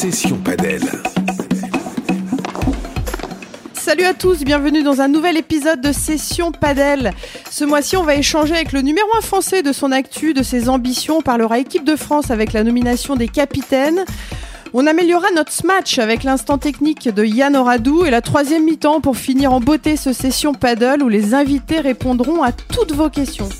Session Padel. Salut à tous, bienvenue dans un nouvel épisode de Session Padel. Ce mois-ci, on va échanger avec le numéro 1 français de son actu, de ses ambitions. On parlera équipe de France avec la nomination des capitaines. On améliorera notre smash avec l'instant technique de Yann Oradou et la troisième mi-temps pour finir en beauté ce Session Paddle où les invités répondront à toutes vos questions.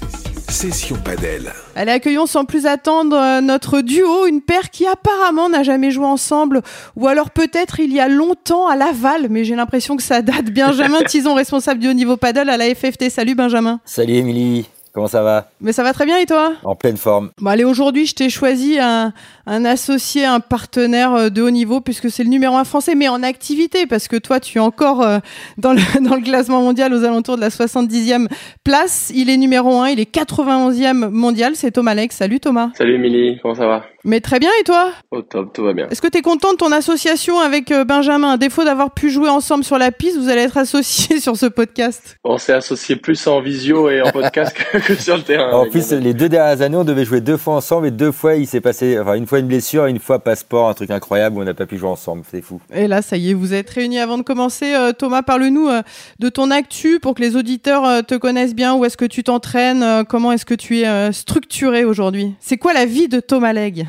Session Padel. Allez, accueillons sans plus attendre euh, notre duo, une paire qui apparemment n'a jamais joué ensemble, ou alors peut-être il y a longtemps à Laval, mais j'ai l'impression que ça date. Benjamin Tison, responsable du haut niveau paddle à la FFT. Salut Benjamin. Salut Émilie, comment ça va Mais ça va très bien et toi En pleine forme. Bon allez, aujourd'hui je t'ai choisi un, un associé, un partenaire euh, de haut niveau, puisque c'est le numéro un français, mais en activité, parce que toi tu es encore euh, dans, le, dans le classement mondial aux alentours de la 70e place. Il est numéro un, il est 91e mondial, c'est Thomas Lex. Salut Thomas. Salut Émilie, comment ça va? Mais très bien et toi? Au top, tout va bien. Est-ce que tu es content de ton association avec euh, Benjamin? À défaut d'avoir pu jouer ensemble sur la piste, vous allez être associés sur ce podcast? On s'est associés plus en visio et en podcast que, sur le terrain. En plus, les deux dernières années, on devait jouer deux fois ensemble et deux fois, il s'est passé, enfin, une fois une blessure, une fois passeport, un truc incroyable où on n'a pas pu jouer ensemble. C'est fou. Et là, ça y est, vous êtes réunis avant de commencer. Euh, Thomas, parle-nous euh, de ton actu pour que les auditeurs euh, te connaissent bien. Où est-ce que tu t'entraînes? Euh, Comment est-ce que tu es euh, structuré aujourd'hui? C'est quoi la vie de Thomas Leg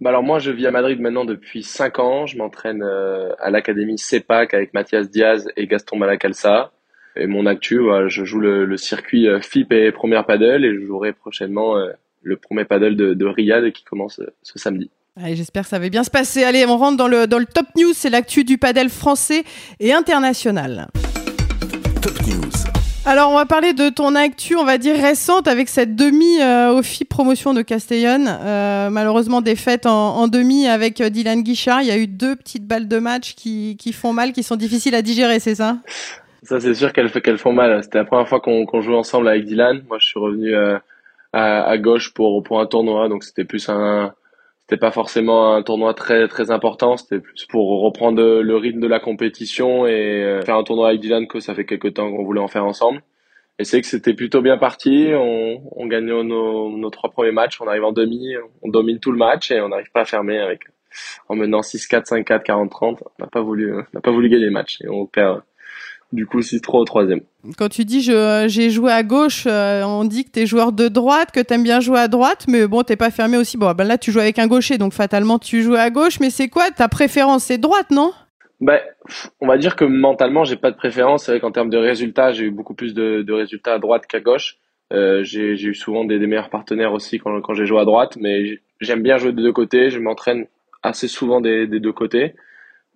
Bah alors moi je vis à Madrid maintenant depuis 5 ans, je m'entraîne euh, à l'académie CEPAC avec Mathias Diaz et Gaston Malacalsa. Et mon actu, voilà, je joue le, le circuit euh, FIP et Première Paddle et je jouerai prochainement euh, le premier paddle de, de Riyad qui commence euh, ce samedi. Allez, J'espère que ça va bien se passer. Allez, on rentre dans le, dans le top news. C'est l'actu du padel français et international. Top News. Alors, on va parler de ton actu, on va dire récente, avec cette demi euh, au promotion de Castellón. Euh, malheureusement, défaite en, en demi avec euh, Dylan Guichard. Il y a eu deux petites balles de match qui, qui font mal, qui sont difficiles à digérer, c'est ça? Ça c'est sûr qu'elles qu'elles font mal. C'était la première fois qu'on qu'on jouait ensemble avec Dylan. Moi je suis revenu euh, à, à gauche pour, pour un tournoi, donc c'était plus un... C'était pas forcément un tournoi très très important, c'était plus pour reprendre le rythme de la compétition et euh, faire un tournoi avec Dylan que ça fait quelques temps qu'on voulait en faire ensemble. Et c'est que c'était plutôt bien parti, on, on gagne nos, nos trois premiers matchs, on arrive en demi, on domine tout le match et on n'arrive pas à fermer avec en menant 6-4, 5-4, 40-30. On n'a pas voulu, on n'a pas voulu gagner le match et on perd du coup 6-3 au troisième. Quand tu dis je- j'ai joué à gauche, euh, on dit que tu es joueur de droite, que tu aimes bien jouer à droite, mais bon, t'es pas fermé aussi. Bon, ben là, tu joues avec un gaucher, donc fatalement, tu joues à gauche. Mais c'est quoi ta préférence? C'est droite, non? Ben, on va dire que mentalement, j'ai pas de préférence. C'est vrai qu'en termes de résultats, j'ai eu beaucoup plus de, de résultats à droite qu'à gauche. Euh, j'ai eu souvent des, des meilleurs partenaires aussi quand, quand j'ai joué à droite, mais j'aime bien jouer des deux côtés. Je m'entraîne assez souvent des, des deux côtés,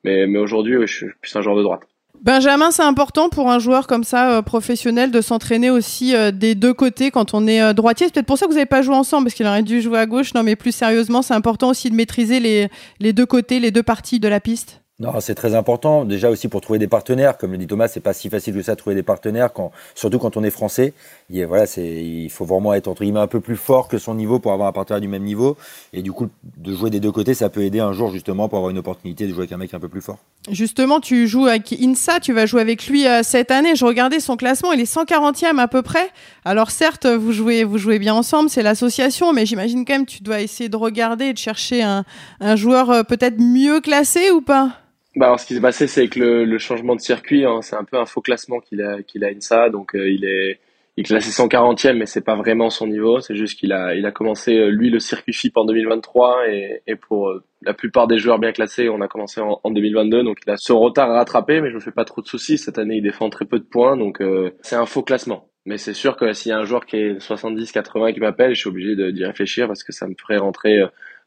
mais, mais aujourd'hui, je suis plus un joueur de droite. Benjamin, c'est important pour un joueur comme ça, euh, professionnel, de s'entraîner aussi euh, des deux côtés quand on est euh, droitier. C'est peut-être pour ça que vous n'avez pas joué ensemble, parce qu'il aurait dû jouer à gauche. Non, mais plus sérieusement, c'est important aussi de maîtriser les, les deux côtés, les deux parties de la piste. Non, c'est très important. Déjà aussi pour trouver des partenaires. Comme le dit Thomas, c'est pas si facile que ça de trouver des partenaires surtout quand on est français. Il, voilà, faut vraiment être entre guillemets un peu plus fort que son niveau pour avoir un partenaire du même niveau. Et du coup, de jouer des deux côtés, ça peut aider un jour justement pour avoir une opportunité de jouer avec un mec un peu plus fort. Justement, tu joues avec Insa, tu vas jouer avec lui euh, cette année. Je regardais son classement, il est 140e à peu près. Alors certes, vous jouez, vous jouez bien ensemble, c'est l'association, mais j'imagine quand même tu dois essayer de regarder et de chercher un, un joueur euh, peut-être mieux classé ou pas? Bah alors, ce qui s'est passé, c'est que le, le changement de circuit, hein, c'est un peu un faux classement qu'il a, qu'il a INSA. Donc, euh, il est, il est classé 140e, mais c'est pas vraiment son niveau. C'est juste qu'il a, il a commencé, euh, lui, le circuit FIP en 2023. Et, et pour euh, la plupart des joueurs bien classés, on a commencé en, en 2022. Donc, il a son retard à rattraper, mais je me fais pas trop de soucis. Cette année, il défend très peu de points. Donc, euh, c'est un faux classement. Mais c'est sûr que s'il y a un joueur qui est 70, 80 qui m'appelle, je suis obligé d'y réfléchir parce que ça me ferait rentrer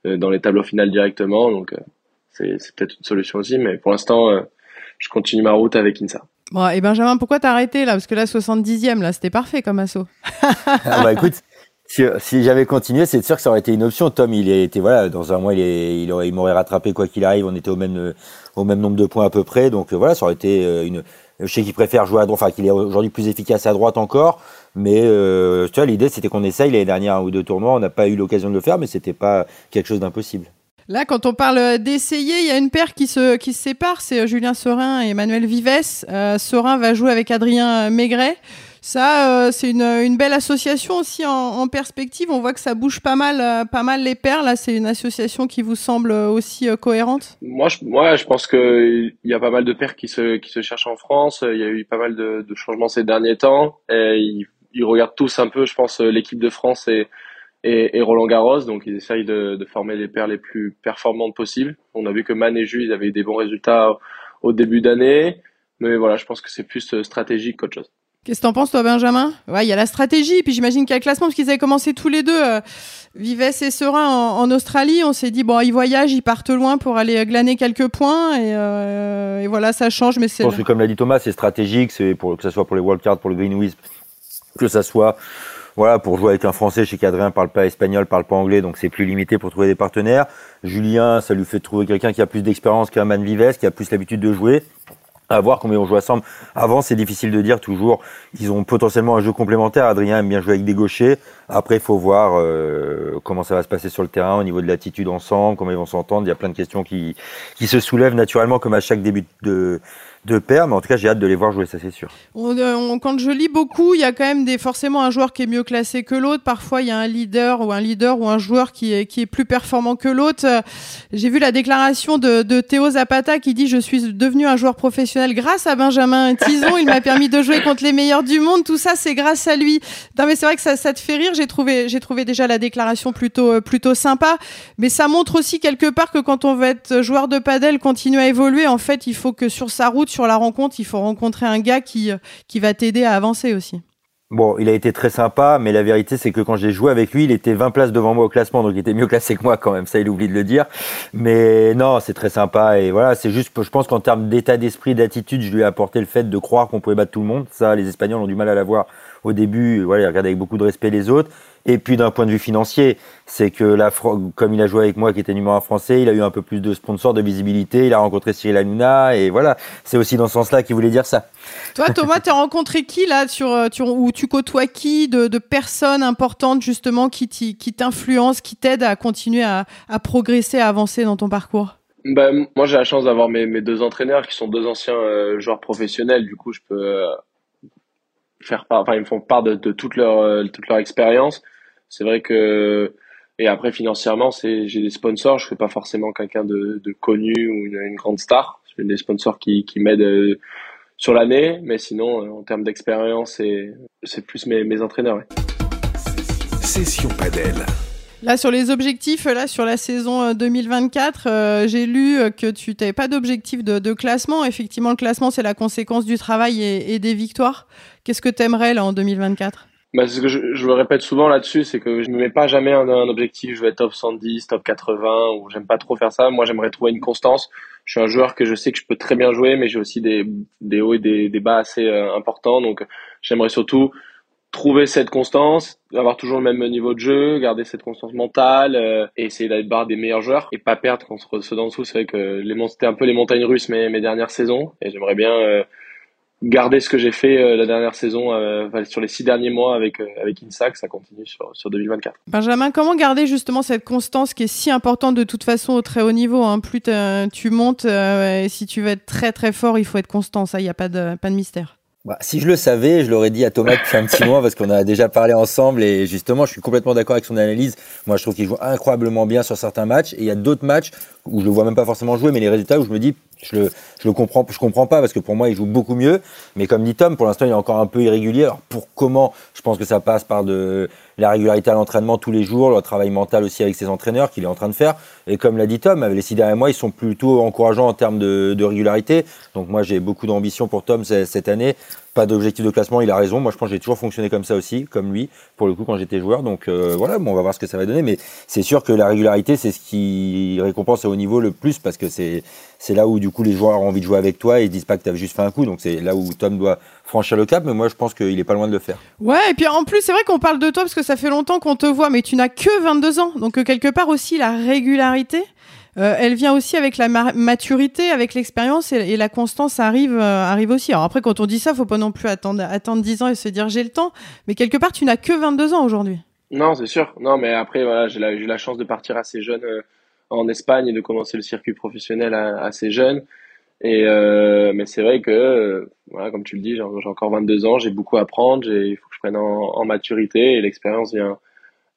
euh, dans les tableaux finales directement. Donc, c'est peut-être une solution aussi, mais pour l'instant, je continue ma route avec Insa. Bon, et Benjamin, pourquoi t'as arrêté là? Parce que là, 70e, là, c'était parfait comme assaut. Ah bah écoute, si, j'avais continué, c'est sûr que ça aurait été une option. Tom, il était voilà, dans un mois, il, est, il, aurait, il m'aurait rattrapé quoi qu'il arrive. On était au même, euh, au même nombre de points à peu près. Donc euh, voilà, ça aurait été euh, une. Je sais qu'il préfère jouer à droite, enfin qu'il est aujourd'hui plus efficace à droite encore. Mais tu vois, l'idée c'était qu'on essaye l'année dernière un ou deux tournois. On n'a pas eu l'occasion de le faire, mais c'était pas quelque chose d'impossible. Là, quand on parle d'essayer, il y a une paire qui se, qui se sépare, c'est euh, Julien Serin et Emmanuel Vives. Euh, va jouer avec Adrien Maigret. Ça, c'est une, une, belle association aussi en, en, perspective. On voit que ça bouge pas mal, pas mal les paires. Là, c'est une association qui vous semble aussi cohérente. Moi, je, moi, je pense que il y a pas mal de paires qui se qui se cherchent en France. Il y a eu pas mal de, de changements ces derniers temps. Et ils, ils regardent tous un peu, je pense, l'équipe de France et et, Roland Garros. Donc ils essayent de, de, former les paires les plus performantes possibles. On a vu que Man et Jules avaient eu des bons résultats au début d'année. Mais voilà, je pense que c'est plus euh, stratégique qu'autre chose. Qu'est-ce que t'en penses, toi, Benjamin? Ouais, il y a la stratégie, puis j'imagine qu'il y a le classement, parce qu'ils avaient commencé tous les deux, euh, Vives et Serein, en, Australie. On s'est dit, bon, ils voyagent, ils partent loin pour aller glaner quelques points, et, euh, et voilà, ça change, mais c'est... Je pense que, comme l'a dit Thomas, c'est stratégique, c'est pour que ce soit pour les wildcards, pour le Green Wisp, que ça soit voilà, pour jouer avec un Français chez Cadrin, parle pas espagnol, parle pas anglais, donc c'est plus limité pour trouver des partenaires. Julien, ça lui fait trouver quelqu'un qui a plus d'expérience qu'un Man Vives, qui a plus l'habitude de jouer. À voir combien on joue ensemble. Avant, c'est difficile de dire toujours. Ils ont potentiellement un jeu complémentaire. Adrien aime bien jouer avec des gauchers. Après, il faut voir euh, comment ça va se passer sur le terrain au niveau de l'attitude ensemble, comment ils vont s'entendre. Il y a plein de questions qui, qui se soulèvent naturellement comme à chaque début de, de paire, mais en tout cas, j'ai hâte de les voir jouer, ça c'est sûr. Euh, quand je lis beaucoup, il y a quand même des, forcément un joueur qui est mieux classé que l'autre. Parfois, il y a un leader ou un leader ou un joueur qui est, qui est plus performant que l'autre. Euh, j'ai vu la déclaration de, de, Théo Zapata qui dit Je suis devenu un joueur professionnel grâce à Benjamin Tison. Il m'a permis de jouer contre les meilleurs du monde. Tout ça, c'est grâce à lui. Non, mais c'est vrai que ça, ça te fait rire. J'ai trouvé, j'ai trouvé déjà la déclaration plutôt, euh, plutôt sympa. Mais ça montre aussi quelque part que quand on veut être joueur de padel, continuer à évoluer, en fait, il faut que sur sa route, sur la rencontre, il faut rencontrer un gars qui, qui va t'aider à avancer aussi. Bon, il a été très sympa, mais la vérité, c'est que quand j'ai joué avec lui, il était 20 places devant moi au classement, donc il était mieux classé que moi quand même, ça il oublie de le dire. Mais non, c'est très sympa, et voilà, c'est juste, je pense qu'en termes d'état d'esprit, d'attitude, je lui ai apporté le fait de croire qu'on pouvait battre tout le monde. Ça, les Espagnols ont du mal à l'avoir au début, voilà, il regardait avec beaucoup de respect les autres. Et puis d'un point de vue financier, c'est que la comme il a joué avec moi qui était numéro un français, il a eu un peu plus de sponsors, de visibilité, il a rencontré Cyril Hanouna et voilà, c'est aussi dans ce sens-là qu'il voulait dire ça. Toi Thomas, tu as rencontré qui là sur, euh, où tu côtoies qui de, personnes importantes justement qui t'influencent, qui t'aident à continuer à, progresser, à avancer dans ton parcours? Ben, moi j'ai la chance d'avoir mes, deux entraîneurs qui sont deux anciens euh, joueurs professionnels, du coup je peux euh, faire part, enfin ils me font part de, toute leur toute leur expérience c'est vrai que et après financièrement, c'est j'ai des sponsors. Je suis pas forcément quelqu'un de, de, connu ou une, grande star. J'ai des sponsors qui, qui m'aident euh, sur l'année, mais sinon euh, en termes d'expérience, c'est plus mes, mes entraîneurs. Ouais. Session Padel. Là, sur les objectifs, là, sur la saison 2024, euh, j'ai lu que tu n'avais pas d'objectif de, de, classement. Effectivement, le classement, c'est la conséquence du travail et, et des victoires. Qu'est-ce que tu aimerais là en 2024 bah, ce que je, je, le répète souvent là-dessus, c'est que je ne mets pas jamais un, un, objectif, je vais être top 110, top 80, ou j'aime pas trop faire ça. Moi, j'aimerais trouver une constance. Je suis un joueur que je sais que je peux très bien jouer, mais j'ai aussi des, des hauts et des, bas assez euh, importants. Donc, j'aimerais surtout trouver cette constance, avoir toujours le même niveau de jeu, garder cette constance mentale, euh, et essayer d'aller barre des meilleurs joueurs et pas perdre contre ceux d'en dessous. C'est vrai que les c'était un peu les montagnes russes mes, mes dernières saisons, et j'aimerais bien euh, garder ce que j'ai fait euh, la dernière saison euh, sur les six derniers mois avec euh, avec Insac, ça continue sur, sur 2024. Benjamin, comment garder justement cette constance qui est si importante de toute façon au très haut niveau hein? Plus tu montes, et si tu veux être très très fort, il faut être constant. Ça, il n'y a pas de pas de mystère. Bah, si je le savais, je l'aurais dit à Thomas depuis un petit mois parce qu'on a déjà parlé ensemble et justement, je suis complètement d'accord avec son analyse. Moi, je trouve qu'il joue incroyablement bien sur certains matchs et il y a d'autres matchs où je le vois même pas forcément jouer, mais les résultats où je me dis, je le, je le comprends, je comprends pas parce que pour moi, il joue beaucoup mieux. Mais comme dit Tom, pour l'instant, il est encore un peu irrégulier. Alors pour comment Je pense que ça passe par de la régularité à l'entraînement tous les jours, le travail mental aussi avec ses entraîneurs qu'il est en train de faire. Et comme l'a dit Tom, les six derniers mois, ils sont plutôt encourageants en termes de, de régularité. Donc moi, j'ai beaucoup d'ambition pour Tom cette année. Pas d'objectif de classement, il a raison. Moi, je pense que j'ai toujours fonctionné comme ça aussi, comme lui, pour le coup, quand j'étais joueur. Donc euh, voilà, bon, on va voir ce que ça va donner. Mais c'est sûr que la régularité, c'est ce qui récompense au niveau le plus parce que c'est c'est là où du coup les joueurs ont envie de jouer avec toi et ils disent pas que tu juste fait un coup. Donc c'est là où Tom doit franchir le cap, mais moi je pense qu'il est pas loin de le faire. Ouais, et puis en plus c'est vrai qu'on parle de toi parce que ça fait longtemps qu'on te voit, mais tu n'as que 22 ans, donc euh, quelque part aussi la régularité. Euh, elle vient aussi avec la maturité, avec l'expérience et, la constance arrive, euh, arrive aussi. Alors après, quand on dit ça, faut pas non plus attendre, attendre 10 ans et se dire j'ai le temps. Mais quelque part, tu n'as que 22 ans aujourd'hui. Non, c'est sûr. Non, mais après, voilà, j'ai eu la chance de partir assez jeune en Espagne et de commencer le circuit professionnel assez jeune. Et mais c'est vrai que voilà, comme tu le dis, j'ai encore 22 ans, j'ai beaucoup à apprendre, il faut que je prenne en, maturité et l'expérience vient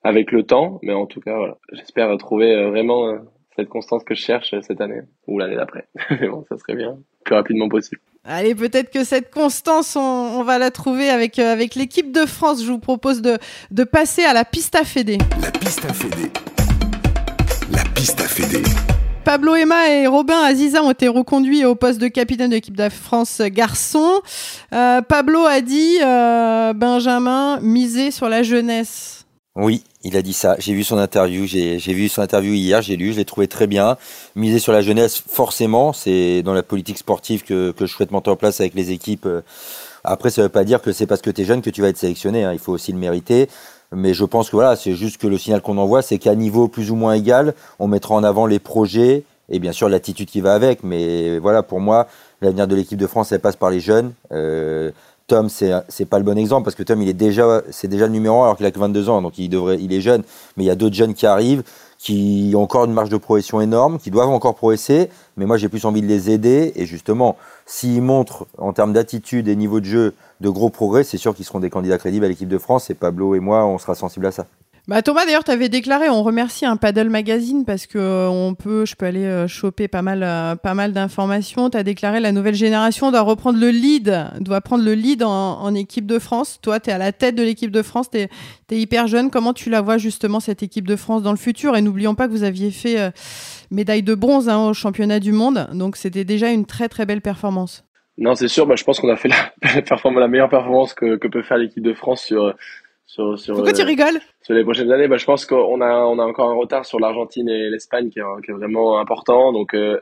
avec le temps. Mais en tout cas, j'espère trouver vraiment cette constance que je cherche cette année ou l'année d'après. bon, ça serait bien, plus rapidement possible. Allez, peut-être que cette constance, on, va la trouver avec, euh, avec l'équipe de France. Je vous propose de, de passer à la piste à Fédé. La piste à Fédé. La piste à Fédé. Pablo Emma et Robin Aziza ont été reconduits au poste de capitaine de l'équipe de France garçon. Euh, Pablo a dit, euh, Benjamin, miser sur la jeunesse. Oui, il a dit ça. J'ai vu son interview. J'ai vu son interview hier. J'ai lu. Je l'ai trouvé très bien. Miser sur la jeunesse, forcément, c'est dans la politique sportive que, que je souhaite monter en place avec les équipes. Après, ça ne veut pas dire que c'est parce que tu es jeune que tu vas être sélectionné. Hein. Il faut aussi le mériter. Mais je pense que voilà, c'est juste que le signal qu'on envoie, c'est qu'à niveau plus ou moins égal, on mettra en avant les projets et bien sûr l'attitude qui va avec. Mais voilà, pour moi, l'avenir de l'équipe de France, elle passe par les jeunes. Euh, Tom, c'est pas le bon exemple parce que Tom, il est déjà c'est déjà le numéro 1 alors qu'il a que 22 ans, donc il devrait il est jeune, mais il y a d'autres jeunes qui arrivent qui ont encore une marge de progression énorme, qui doivent encore progresser, mais moi j'ai plus envie de les aider et justement, s'ils montrent en termes d'attitude et niveau de jeu de gros progrès, c'est sûr qu'ils seront des candidats crédibles à l'équipe de France et Pablo et moi, on sera sensibles à ça. Bah Thomas d'ailleurs tu avais déclaré on remercie un paddle magazine parce que euh, on peut je peux aller euh, choper pas mal euh, pas mal d'informations. Tu as déclaré la nouvelle génération doit reprendre le lead doit prendre le lead en, équipe de France. Toi tu es à la tête de l'équipe de France tu es, hyper jeune. Comment tu la vois justement cette équipe de France dans le futur? Et n'oublions pas que vous aviez fait médaille de bronze hein, au championnat du monde. Donc c'était déjà une très très belle performance. Non c'est sûr. Bah, je pense qu'on a fait la, meilleure performance que peut faire l'équipe de France sur sur, sur, Pourquoi tu euh, rigoles Sur les prochaines années, bah, je pense qu'on a, on a encore un retard sur l'Argentine et l'Espagne qui, qui, est vraiment important. Donc, euh,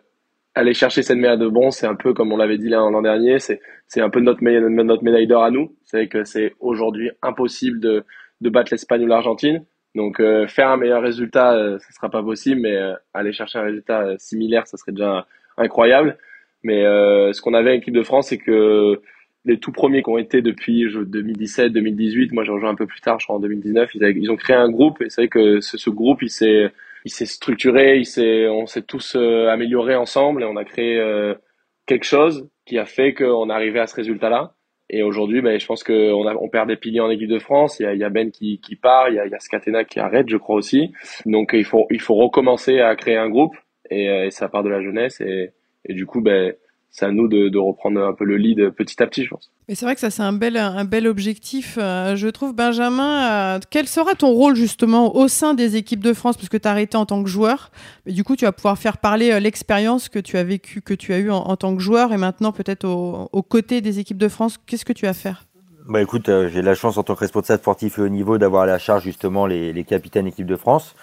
aller chercher cette médaille de bronze, c'est un peu comme on l'avait dit l'an dernier, c'est, c'est un peu notre, notre médaille d'or à nous. C'est que c'est aujourd'hui impossible de, de battre l'Espagne ou l'Argentine. Donc, euh, faire un meilleur résultat, euh, ça sera pas possible, mais aller chercher un résultat similaire, ça serait déjà incroyable. Mais ce qu'on avait avec l'équipe de France, c'est que les tout premiers qui ont été depuis 2017, 2018. Moi, j'ai rejoint un peu plus tard, je crois en 2019. Ils, ont créé un groupe et c'est vrai que ce, groupe, il s'est, il s'est structuré, on s'est tous euh, améliorés ensemble et on a créé euh, quelque chose qui a fait qu'on arrivait à ce résultat-là. Et aujourd'hui, ben, je pense qu'on on perd des piliers en équipe de France. Il y a, Ben qui, part, il y a, il qui arrête, je crois aussi. Donc, il faut, recommencer à créer un groupe et, euh, et ça part de la jeunesse et, et du coup, ben, c'est à nous de, reprendre un peu le lead petit à petit, je pense. Mais c'est vrai que ça, c'est un bel, un bel objectif. Euh, je trouve, Benjamin, euh, quel sera ton rôle justement au sein des équipes de France? Parce que tu as arrêté en tant que joueur. Mais du coup, tu vas pouvoir faire parler euh, l'expérience que tu as vécue, que tu as eue en, tant que joueur et maintenant peut-être aux côtés des équipes de France. Qu'est-ce que tu vas faire? Bah écoute, j'ai la chance en tant que responsable sportif et haut niveau d'avoir à la charge justement les, les capitaines équipe de France.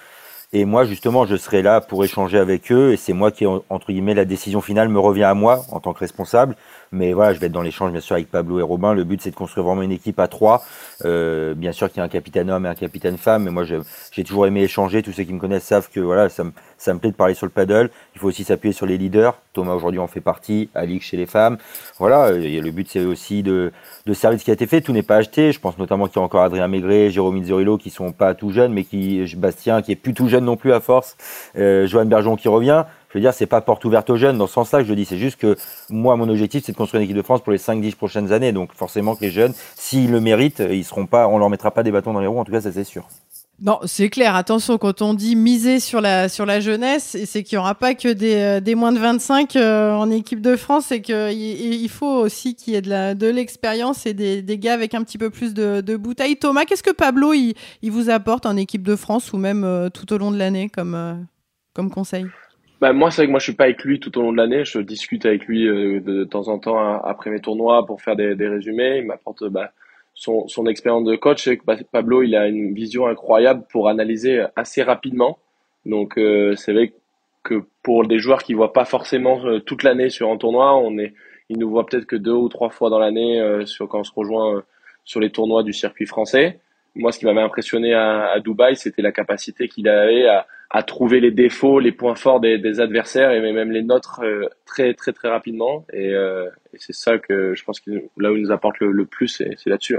Et moi, justement, je serai là pour échanger avec eux. Et c'est moi qui, entre guillemets, la décision finale me revient à moi en tant que responsable. Mais voilà, je vais être dans l'échange, bien sûr, avec Pablo et Robin. Le but, c'est de construire vraiment une équipe à trois. Euh, bien sûr qu'il y a un capitaine homme et un capitaine femme. Mais moi, j'ai toujours aimé échanger. Tous ceux qui me connaissent savent que voilà, ça me, ça me plaît de parler sur le paddle. Il faut aussi s'appuyer sur les leaders. Thomas, aujourd'hui, en fait partie. Alix chez les femmes. Voilà. Et le but, c'est aussi de, de servir ce qui a été fait. Tout n'est pas acheté. Je pense notamment qu'il y a encore Adrien Maigret, Jérôme Inzerillo qui sont pas tout jeunes, mais qui, Bastien, qui est plus tout jeune non plus à force. Euh, Joanne Bergeron qui revient je veux dire, c'est pas porte ouverte aux jeunes dans ce sens-là que je dis. C'est juste que moi, mon objectif, c'est de construire une équipe de France pour les 5-10 prochaines années. Donc, forcément que les jeunes, s'ils le méritent, ils seront pas, on leur mettra pas des bâtons dans les roues. En tout cas, ça, c'est sûr. Non, c'est clair. Attention, quand on dit miser sur la, sur la jeunesse, c'est qu'il n'y aura pas que des, euh, des moins de 25 euh, en équipe de France et qu'il il faut aussi qu'il y ait de l'expérience de et des, des, gars avec un petit peu plus de, de bouteilles. Thomas, qu'est-ce que Pablo il, il, vous apporte en équipe de France ou même euh, tout au long de l'année comme, comme conseil? Bah, moi, c'est vrai que moi, je suis pas avec lui tout au long de l'année. Je discute avec lui euh, de, temps en temps hein, après mes tournois pour faire des, résumés. Il m'apporte bah, son, expérience de coach. Et Pablo, il a une vision incroyable pour analyser assez rapidement. Donc, euh, c'est vrai que pour des joueurs qui voient pas forcément euh, toute l'année sur un tournoi, on est, ils nous voient peut-être que deux ou trois fois dans l'année sur quand on se rejoint sur les tournois du circuit français moi, ce qui m'avait impressionné à, à Dubaï, c'était la capacité qu'il avait à, à, trouver les défauts, les points forts des, des adversaires et même les nôtres euh, très très très rapidement. Et, euh, et c'est ça que je pense que là où il nous apporte le, plus, c'est là-dessus.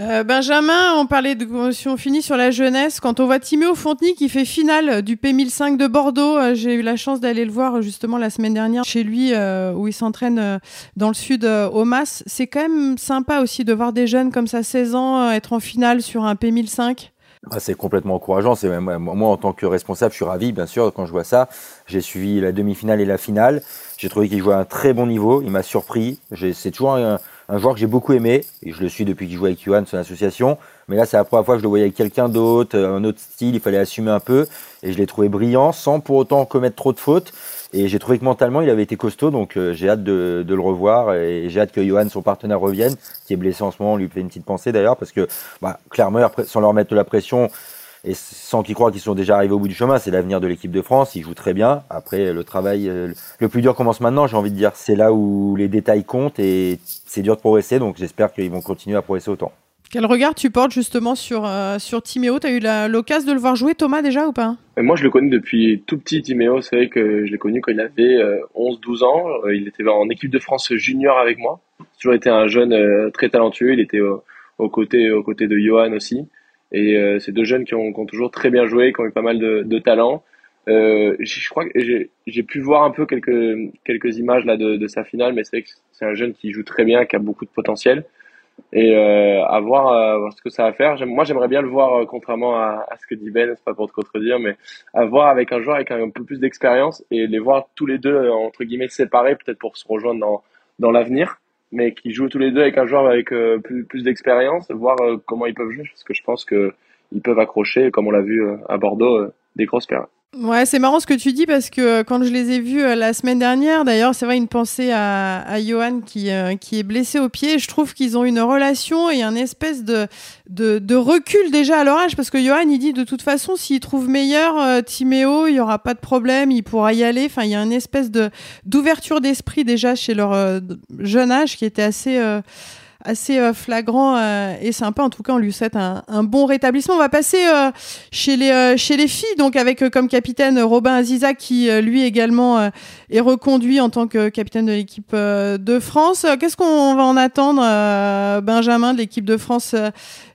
Euh, Benjamin, on parlait de si on finit sur la jeunesse. Quand on voit Timéo Fonteny qui fait finale du P1005 de Bordeaux, euh, j'ai eu la chance d'aller le voir justement la semaine dernière chez lui euh, où il s'entraîne dans le sud au Mas. C'est quand même sympa aussi de voir des jeunes comme ça, 16 ans, être en finale sur un P1005. Ah, c'est complètement encourageant. C'est moi en tant que responsable, je suis ravi bien sûr quand je vois ça. J'ai suivi la demi-finale et la finale. J'ai trouvé qu'il jouait à un très bon niveau. Il m'a surpris. C'est toujours un, joueur que j'ai beaucoup aimé et je le suis depuis qu'il joue avec Johan, son association. Mais là, c'est la première fois que je le voyais avec quelqu'un d'autre, un autre style. Il fallait assumer un peu et je l'ai trouvé brillant sans pour autant commettre trop de fautes. Et j'ai trouvé que mentalement, il avait été costaud, donc euh, j'ai hâte de, le revoir et j'ai hâte que Johan, son partenaire, revienne, qui est blessé en ce moment. On lui fait une petite pensée d'ailleurs, parce que bah, clairement, sans leur mettre de la pression et sans qu'ils croient qu'ils sont déjà arrivés au bout du chemin, c'est l'avenir de l'équipe de France. Ils jouent très bien. Après, le travail, euh, le plus dur commence maintenant, j'ai envie de dire. C'est là où les détails comptent et c'est dur de progresser, donc j'espère qu'ils vont continuer à progresser autant. Quel regard tu portes justement sur, euh, sur Timéo? Tu as eu l'occasion de le voir jouer, Thomas, déjà ou pas? Moi, je le connais depuis tout petit, Timéo. C'est vrai que je l'ai connu quand il avait 11-12 euh, ans. Euh, il était en équipe de France junior avec moi. Il toujours été un jeune très talentueux. Il était aux côtés, de Johan aussi. Et c'est deux jeunes qui ont, toujours très bien joué, qui ont eu pas mal de, de talent. je crois que j'ai pu voir un peu quelques, quelques images là de, de sa finale, mais c'est vrai que c'est un jeune qui joue très bien, qui a beaucoup de potentiel et euh, à voir, euh, ce que ça va faire. Moi, j'aimerais bien le voir, euh, contrairement à, à, ce que dit Ben, c'est pas pour te contredire, mais à voir avec un joueur avec un, peu plus d'expérience et les voir tous les deux euh, entre guillemets séparés, peut-être pour se rejoindre dans dans l'avenir, mais qui jouent tous les deux avec un joueur avec plus plus d'expérience, voir comment ils peuvent jouer, parce que je pense que ils peuvent accrocher, comme on l'a vu à Bordeaux, des grosses périodes. Ouais, c'est marrant ce que tu dis parce que euh, quand je les ai vus euh, la semaine dernière, d'ailleurs, c'est vrai une pensée à, à Johan qui, euh, qui est blessé au pied. Je trouve qu'ils ont une relation et un espèce de, de, de, recul déjà à leur âge parce que Johan, il dit de toute façon, s'il trouve meilleur Timéo, il y aura pas de problème, il pourra y aller. Enfin, il y a une espèce de d'ouverture d'esprit déjà chez leur jeune âge qui était assez assez euh, flagrant euh, et sympa. En tout cas, on lui souhaite un, un bon rétablissement. On va passer euh, chez les chez les filles, donc avec comme capitaine Robin Aziza qui lui également est reconduit en tant que capitaine de l'équipe de France. Qu'est-ce qu'on va en attendre, Benjamin, de l'équipe de France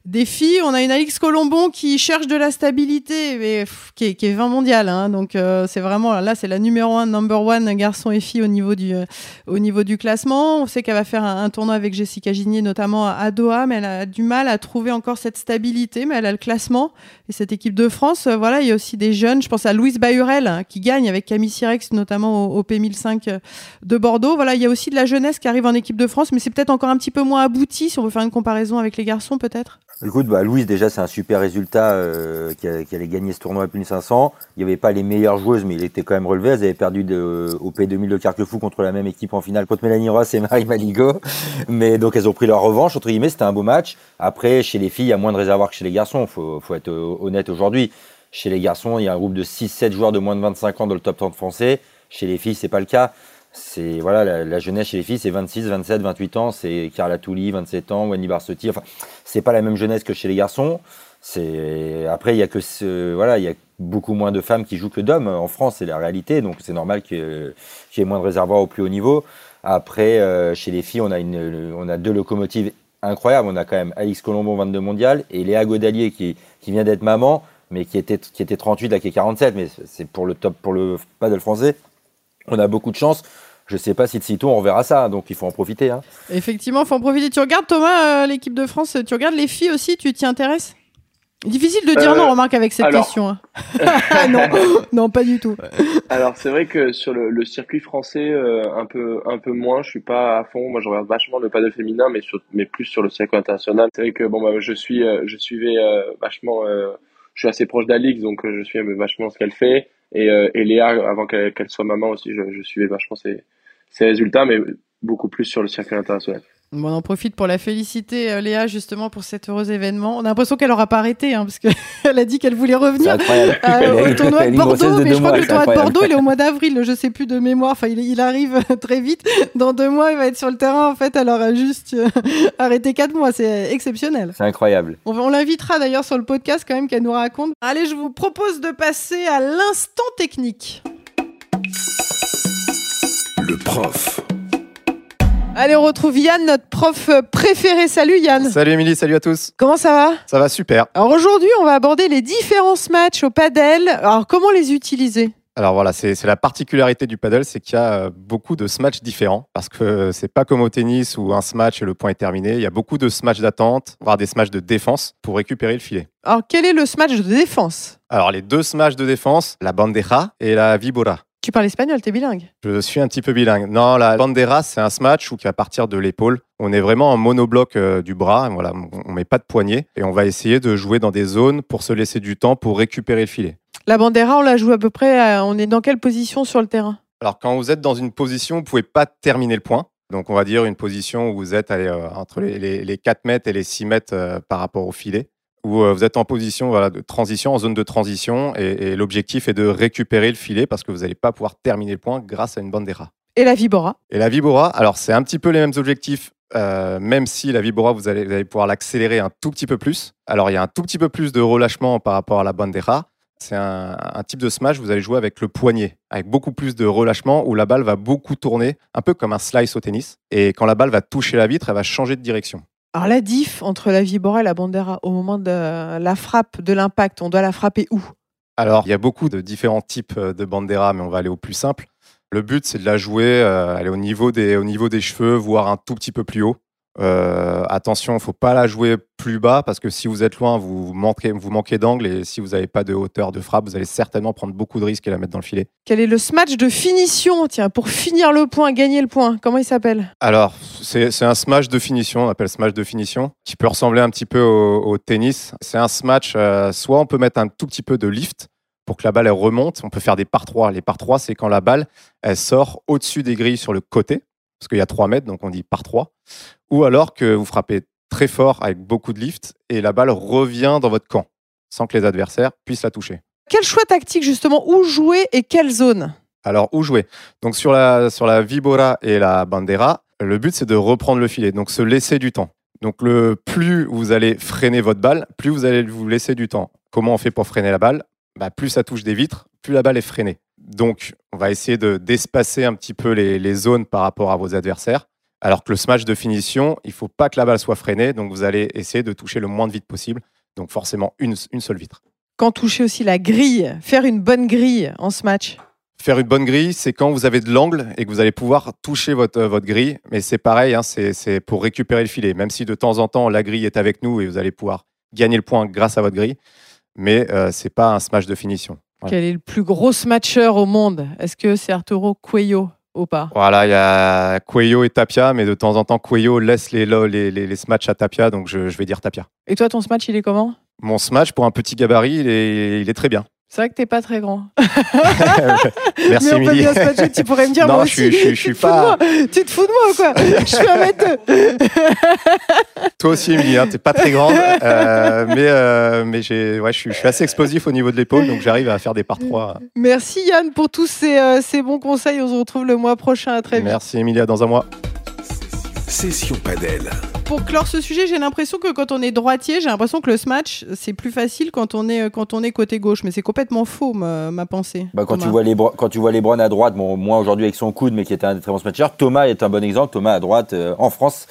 des filles. On a une Alix Colombon qui cherche de la stabilité, mais qui, est, qui, est, 20 mondiale. Hein, donc euh, c'est vraiment là, c'est la numéro un, number one garçon et fille au niveau du euh, au niveau du classement. On sait qu'elle va faire un, tournoi avec Jessica Ginier, notamment à Doha, mais elle a du mal à trouver encore cette stabilité. Mais elle a le classement et cette équipe de France. Euh, voilà, il y a aussi des jeunes. Je pense à Louise Bayurel hein, qui gagne avec Camille Sirex, notamment au, au P1005 de Bordeaux. Voilà, il y a aussi de la jeunesse qui arrive en équipe de France, mais c'est peut-être encore un petit peu moins abouti si on veut faire une comparaison avec les garçons, peut-être. Écoute, bah, Louise, déjà, c'est un super résultat euh, qui, allait gagner ce tournoi à plus de 500. Il n'y avait pas les meilleures joueuses, mais il était quand même relevé. Elles avaient perdu de, au P2000 de Carquefou contre la même équipe en finale contre Mélanie Ross et Marie Maligo. Mais donc, elles ont pris leur revanche. Entre guillemets, c'était un beau match. Après, chez les filles, il y a moins de réservoirs que chez les garçons. Faut, faut être honnête aujourd'hui. Chez les garçons, il y a un groupe de 6-7 joueurs de moins de 25 ans dans le top 30 français. Chez les filles, c'est pas le cas c'est voilà la, jeunesse chez les filles c'est 26 27 28 ans c'est Carla Touli 27 ans Wendy Barsotti. Enfin c'est pas la même jeunesse que chez les garçons. C'est après il y a que voilà il y a beaucoup moins de femmes qui jouent que d'hommes en France c'est la réalité. Donc c'est normal qu'il y, ait moins de réservoirs au plus haut niveau. Après euh, chez les filles on a une on a deux locomotives incroyables. On a quand même Alix Colombo 22 mondial et Léa Godalier qui qui vient d'être maman mais qui était qui était 38 là qui est 47 mais c'est pour le top pour le paddle français on a beaucoup de chance. Je ne sais pas si de sitôt on verra ça, donc il faut en profiter. Hein. Effectivement, il faut en profiter. Tu regardes Thomas, euh, l'équipe de France, tu regardes les filles aussi, tu t'y intéresses? Difficile de dire euh, non, remarque, avec cette question. Hein. non, non, pas du tout. Alors c'est vrai que sur le, circuit français, euh, un peu, un peu moins. Je suis pas à fond. Moi, je regarde vachement le paddle féminin, mais mais plus sur le circuit international. C'est vrai que bon, bah, je suis, je suivais vachement. je suis assez proche d'Alix, donc je suis vachement ce qu'elle fait. Et, euh, et Léa, avant qu'elle soit maman aussi, je, je suivais vachement ses, ses résultats, mais beaucoup plus sur le circuit international. Bon, on en profite pour la féliciter, euh, Léa, justement, pour cet heureux événement. On a l'impression qu'elle n'aura pas arrêté, hein, parce qu'elle a dit qu'elle voulait revenir euh, au tournoi de Bordeaux. Mais je crois que le tournoi de Bordeaux, il est au mois d'avril, je sais plus de mémoire. Enfin, il, il, arrive très vite. Dans deux mois, il va être sur le terrain. En fait, elle aura juste euh, arrêté quatre mois. C'est exceptionnel. C'est incroyable. On, on l'invitera d'ailleurs sur le podcast quand même qu'elle nous raconte. Allez, je vous propose de passer à l'instant technique. Le prof. Allez, on retrouve Yann, notre prof préféré. Salut Yann. Salut Émilie, salut à tous. Comment ça va? Ça va super. Alors aujourd'hui, on va aborder les différents matchs au padel. Alors comment les utiliser? Alors voilà, c'est la particularité du paddle, c'est qu'il y a euh, beaucoup de smatchs différents, parce que c'est pas comme au tennis où un smash et le point est terminé. Il y a beaucoup de smatchs d'attente, voire des smatchs de défense pour récupérer le filet. Alors quel est le smash de défense? Alors les deux smatchs de défense, la bandeja et la vibora. Tu parles espagnol, t'es bilingue Je suis un petit peu bilingue. Non, la bandera, c'est un smash où va partir de l'épaule. On est vraiment en monobloc euh, du bras. Voilà, on met pas de poignet et on va essayer de jouer dans des zones pour se laisser du temps pour récupérer le filet. La bandera, on la joue à peu près. on est dans quelle position sur le terrain? Alors, quand vous êtes dans une position, vous ne pouvez pas terminer le point. Donc, on va dire une position où vous êtes euh, entre les, 4 mètres et les 6 mètres euh, par rapport au filet, où euh, vous êtes en position voilà, de transition, en zone de transition, et, l'objectif est de récupérer le filet parce que vous n'allez pas pouvoir terminer le point grâce à une bandera. Et la vibora? Et la vibora, alors c'est un petit peu les mêmes objectifs, même si la vibora, vous allez, vous allez pouvoir l'accélérer un tout petit peu plus. Alors, il y a un tout petit peu plus de relâchement par rapport à la bandera, c'est un, type de smash, vous allez jouer avec le poignet, avec beaucoup plus de relâchement, où la balle va beaucoup tourner, un peu comme un slice au tennis. Et quand la balle va toucher la vitre, elle va changer de direction. Alors la diff entre la vibora et la bandera, au moment de la frappe, de l'impact, on doit la frapper où? Alors, il y a beaucoup de différents types de bandera, mais on va aller au plus simple. Le but, c'est de la jouer, euh, aller au niveau, des, au niveau des cheveux, voire un tout petit peu plus haut. Euh, attention, il ne faut pas la jouer plus bas parce que si vous êtes loin, vous manquez, vous manquez d'angle et si vous n'avez pas de hauteur de frappe, vous allez certainement prendre beaucoup de risques et la mettre dans le filet. Quel est le smash de finition? Tiens, pour finir le point, gagner le point, comment il s'appelle? Alors, c'est un smash de finition, on appelle smash de finition, qui peut ressembler un petit peu au, tennis. C'est un smash, euh, soit on peut mettre un tout petit peu de lift pour que la balle elle remonte. On peut faire des par 3. Les par 3, c'est quand la balle elle sort au-dessus des grilles sur le côté parce qu'il y a 3 mètres, donc on dit par 3. Ou alors que vous frappez très fort avec beaucoup de lift et la balle revient dans votre camp sans que les adversaires puissent la toucher. Quel choix tactique justement Où jouer et quelle zone? Alors où jouer? Donc sur la, sur la Vibora et la Bandera, le but c'est de reprendre le filet, donc se laisser du temps. Donc le plus vous allez freiner votre balle, plus vous allez vous laisser du temps. Comment on fait pour freiner la balle? Bah, Plus ça touche des vitres, plus la balle est freinée. Donc, on va essayer de d'espacer un petit peu les, zones par rapport à vos adversaires. Alors que le smash de finition, il ne faut pas que la balle soit freinée, donc vous allez essayer de toucher le moins de vitres possible. Donc forcément une, seule vitre. Quand toucher aussi la grille, faire une bonne grille en smash Faire une bonne grille, c'est quand vous avez de l'angle et que vous allez pouvoir toucher votre, euh, votre grille. Mais c'est pareil, hein, c'est pour récupérer le filet. Même si de temps en temps, la grille est avec nous et vous allez pouvoir gagner le point grâce à votre grille. Mais euh, ce n'est pas un smash de finition. Quel est le plus gros smatcher au monde? Est-ce que c'est Arturo Cuello ou pas? Voilà, il y a Cuello et Tapia, mais de temps en temps, Cuello laisse les, les, les, les smatchs à Tapia, donc je, je, vais dire Tapia. Et toi, ton smatch, il est comment? Mon smatch, pour un petit gabarit, il est, il est très bien. C'est vrai que t'es pas très grand. Merci Mais on peut bien se tu pourrais me dire non, moi aussi. Je, je, je, suis pas. Tu te fous de moi ou quoi Je suis un mètre Toi aussi, Émilie, hein, t'es pas très grande, euh, mais euh, mais j'ai, ouais, je suis, je suis assez explosif au niveau de l'épaule, donc j'arrive à faire des par trois. Merci Yann pour tous ces, euh, ces bons conseils. On se retrouve le mois prochain. À très vite. Merci Emilia, dans un mois. Session Padel. Pour clore ce sujet, j'ai l'impression que quand on est droitier, j'ai l'impression que le smash, c'est plus facile quand on est, quand on est côté gauche. Mais c'est complètement faux, ma, ma pensée. Bah, quand, tu vois les, quand tu vois Lebron à droite, bon, moi aujourd'hui avec son coude, mais qui était un très bon smatcher, Thomas est un bon exemple. Thomas à droite, euh, en France,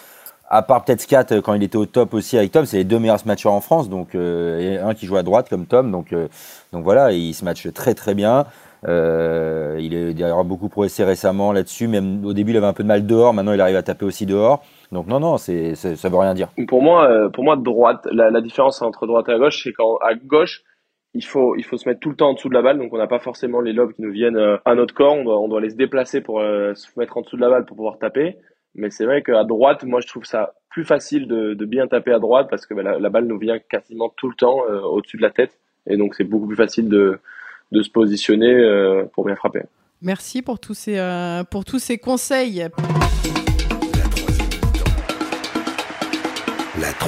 à part peut-être Scat euh, quand il était au top aussi avec Tom, c'est les deux meilleurs smatchers en France. Donc, euh, un qui joue à droite comme Tom. Donc, donc voilà, il se matche très très bien. Il est d'ailleurs beaucoup progressé récemment là-dessus. Même au début, il avait un peu de mal dehors. Maintenant, il arrive à taper aussi dehors. Donc non, non, c'est, ça veut rien dire. Pour moi, euh, pour moi, droite, la, différence entre droite et à gauche, c'est qu'à gauche, il faut, il faut se mettre tout le temps en dessous de la balle. Donc on n'a pas forcément les lobes qui nous viennent euh, à notre corps. On doit, on doit les se déplacer pour se mettre en dessous de la balle pour pouvoir taper. Mais c'est vrai qu'à droite, moi, je trouve ça plus facile de, de bien taper à droite parce que bah, la, la, balle nous vient quasiment tout le temps au-dessus de la tête. Et donc c'est beaucoup plus facile de, de se positionner euh, pour bien frapper. Merci pour tous ces, euh, pour tous ces conseils.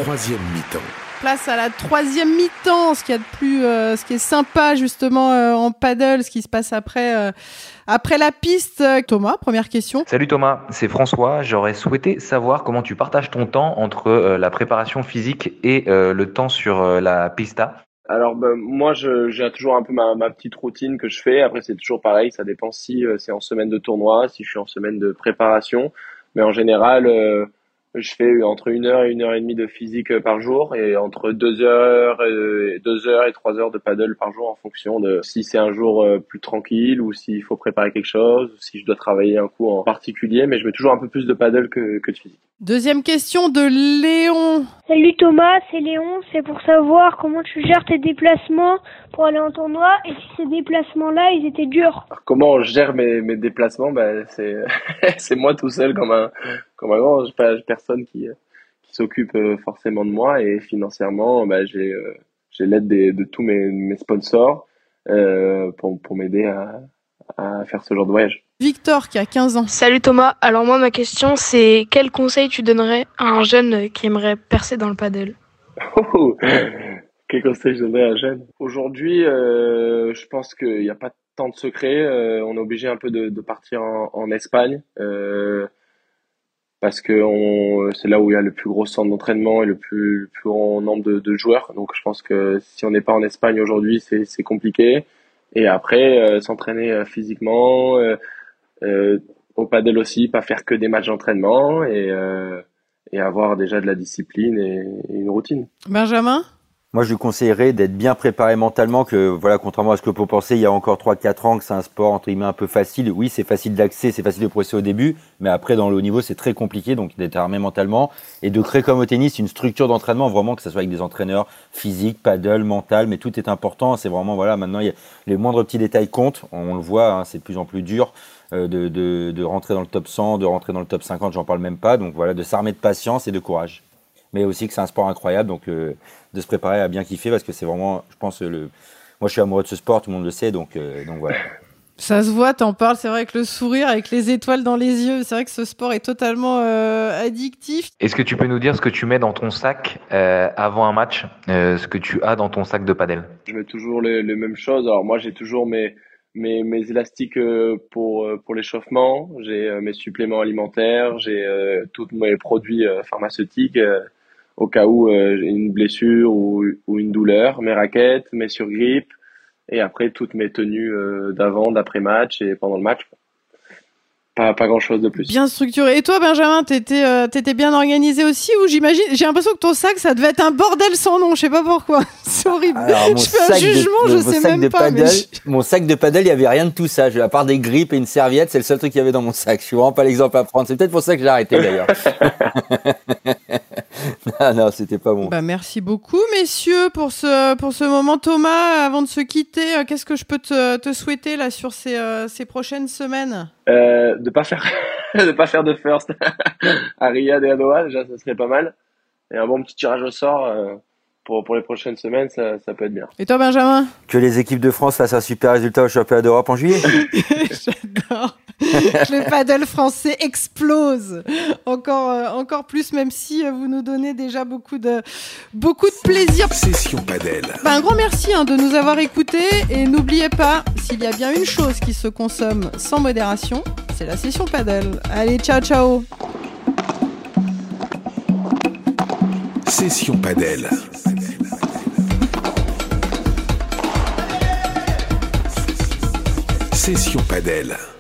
Troisième mi-temps. Place à la troisième mi-temps, ce qui, a de plus, euh, ce qui est sympa justement en paddle, ce qui se passe après, après la piste. Thomas, première question. Salut Thomas, c'est François. J'aurais souhaité savoir comment tu partages ton temps entre la préparation physique et le temps sur la pista. Alors ben, moi j'ai toujours un peu ma, ma, petite routine que je fais. Après c'est toujours pareil, ça dépend si euh, c'est en semaine de tournoi, si je suis en semaine de préparation. Mais en général, euh, je fais entre une heure et une heure et demie de physique euh, par jour et entre deux heures et deux heures et trois heures de paddle par jour en fonction de si c'est un jour euh, plus tranquille ou s'il faut préparer quelque chose ou si je dois travailler un coup en particulier. Mais je mets toujours un peu plus de paddle que, que de physique. Deuxième question de Léon. Salut Thomas, c'est Léon. C'est pour savoir comment tu gères tes déplacements pour aller en tournoi et si ces déplacements-là, ils étaient durs. Alors, comment je gère mes, mes déplacements? Ben, C'est c'est moi tout seul comme un, grand. J'ai pas personne qui, qui s'occupe euh, forcément de moi et financièrement, ben, j'ai euh, j'ai l'aide de tous mes, mes sponsors euh, pour, pour m'aider à, à faire ce genre de voyage. Victor qui a 15 ans. Salut Thomas, alors moi ma question c'est quel conseil tu donnerais à un jeune qui aimerait percer dans le paddle? Oh, quel conseil je donnerais à un jeune? Aujourd'hui, euh, je pense qu'il n'y a pas tant de secrets. Euh, on est obligé un peu de, de partir en, en Espagne euh, parce que c'est là où il y a le plus gros centre d'entraînement et le plus, grand nombre de, joueurs. Donc je pense que si on n'est pas en Espagne aujourd'hui, c'est compliqué. Et après, euh, s'entraîner euh, physiquement, euh, au paddle aussi, pas faire que des matchs d'entraînement et, avoir déjà de la discipline et une routine. Benjamin? Moi, je conseillerais d'être bien préparé mentalement, que voilà, contrairement à ce que peut penser il y a encore 3-4 ans, que c'est un sport entre guillemets un peu facile. Oui, c'est facile d'accès, c'est facile de progresser au début, mais après dans le haut niveau, c'est très compliqué, donc d'être armé mentalement et de créer comme au tennis une structure d'entraînement vraiment que ce soit avec des entraîneurs physiques, paddle, mental, mais tout est important. C'est vraiment voilà, maintenant il y a, les moindres petits détails comptent. On le voit, hein, c'est de plus en plus dur euh, de, de, de rentrer dans le top 100, de rentrer dans le top 50, j'en parle même pas. Donc voilà, de s'armer de patience et de courage. Mais aussi que c'est un sport incroyable, donc euh, de se préparer à bien kiffer parce que c'est vraiment, je pense, le. Moi, je suis amoureux de ce sport, tout le monde le sait, donc, euh, donc voilà. Ça se voit, t'en parles, c'est vrai, avec le sourire, avec les étoiles dans les yeux. C'est vrai que ce sport est totalement euh, addictif. Est-ce que tu peux nous dire ce que tu mets dans ton sac euh, avant un match, euh, ce que tu as dans ton sac de padel? Je mets toujours les, les mêmes choses. Alors moi, j'ai toujours mes mes, mes élastiques pour pour l'échauffement. J'ai mes suppléments alimentaires. J'ai euh, tous mes produits pharmaceutiques euh, au cas où euh, j'ai une blessure ou, une douleur. Mes raquettes, mes surgrippes et après toutes mes tenues euh, d'avant, d'après match et pendant le match. Pas pas grand chose de plus. Bien structuré. Et toi, Benjamin, t'étais euh, t'étais bien organisé aussi ou j'imagine J'ai l'impression que ton sac, ça devait être un bordel sans nom. Je sais pas pourquoi. C'est horrible. Alors, mon je fais un sac de- jugement, mon je sais sac même de pas. mais paddle- je- Mon sac de paddle, il y avait rien de tout ça. À part des grippes et une serviette, c'est le seul truc qu'il y avait dans mon sac. Je suis vraiment pas l'exemple à prendre. C'est peut-être pour ça que j'ai arrêté d'ailleurs. non, non, c'était pas bon. Bah, merci beaucoup, messieurs, pour ce, pour ce moment. Thomas, avant de se quitter, euh, qu'est-ce que je peux te, te souhaiter là sur ces, euh, ces prochaines semaines? Euh, de pas faire de pas faire de first à Riyad et à Doha déjà ça serait pas mal. Et un bon petit tirage au sort euh, pour pour les prochaines semaines ça ça peut être bien Et toi, Benjamin? Que les équipes de France fassent un super résultat au championnat d'Europe en juillet. J'adore. Le paddle français explose encore, euh, encore plus, même si euh, vous nous donnez déjà beaucoup de, beaucoup de plaisir. Session Padel. Bah, un grand merci hein, de nous avoir écoutés et n'oubliez pas, s'il y a bien une chose qui se consomme sans modération, c'est la session paddle. Allez, ciao ciao Session Padel. Session Padel.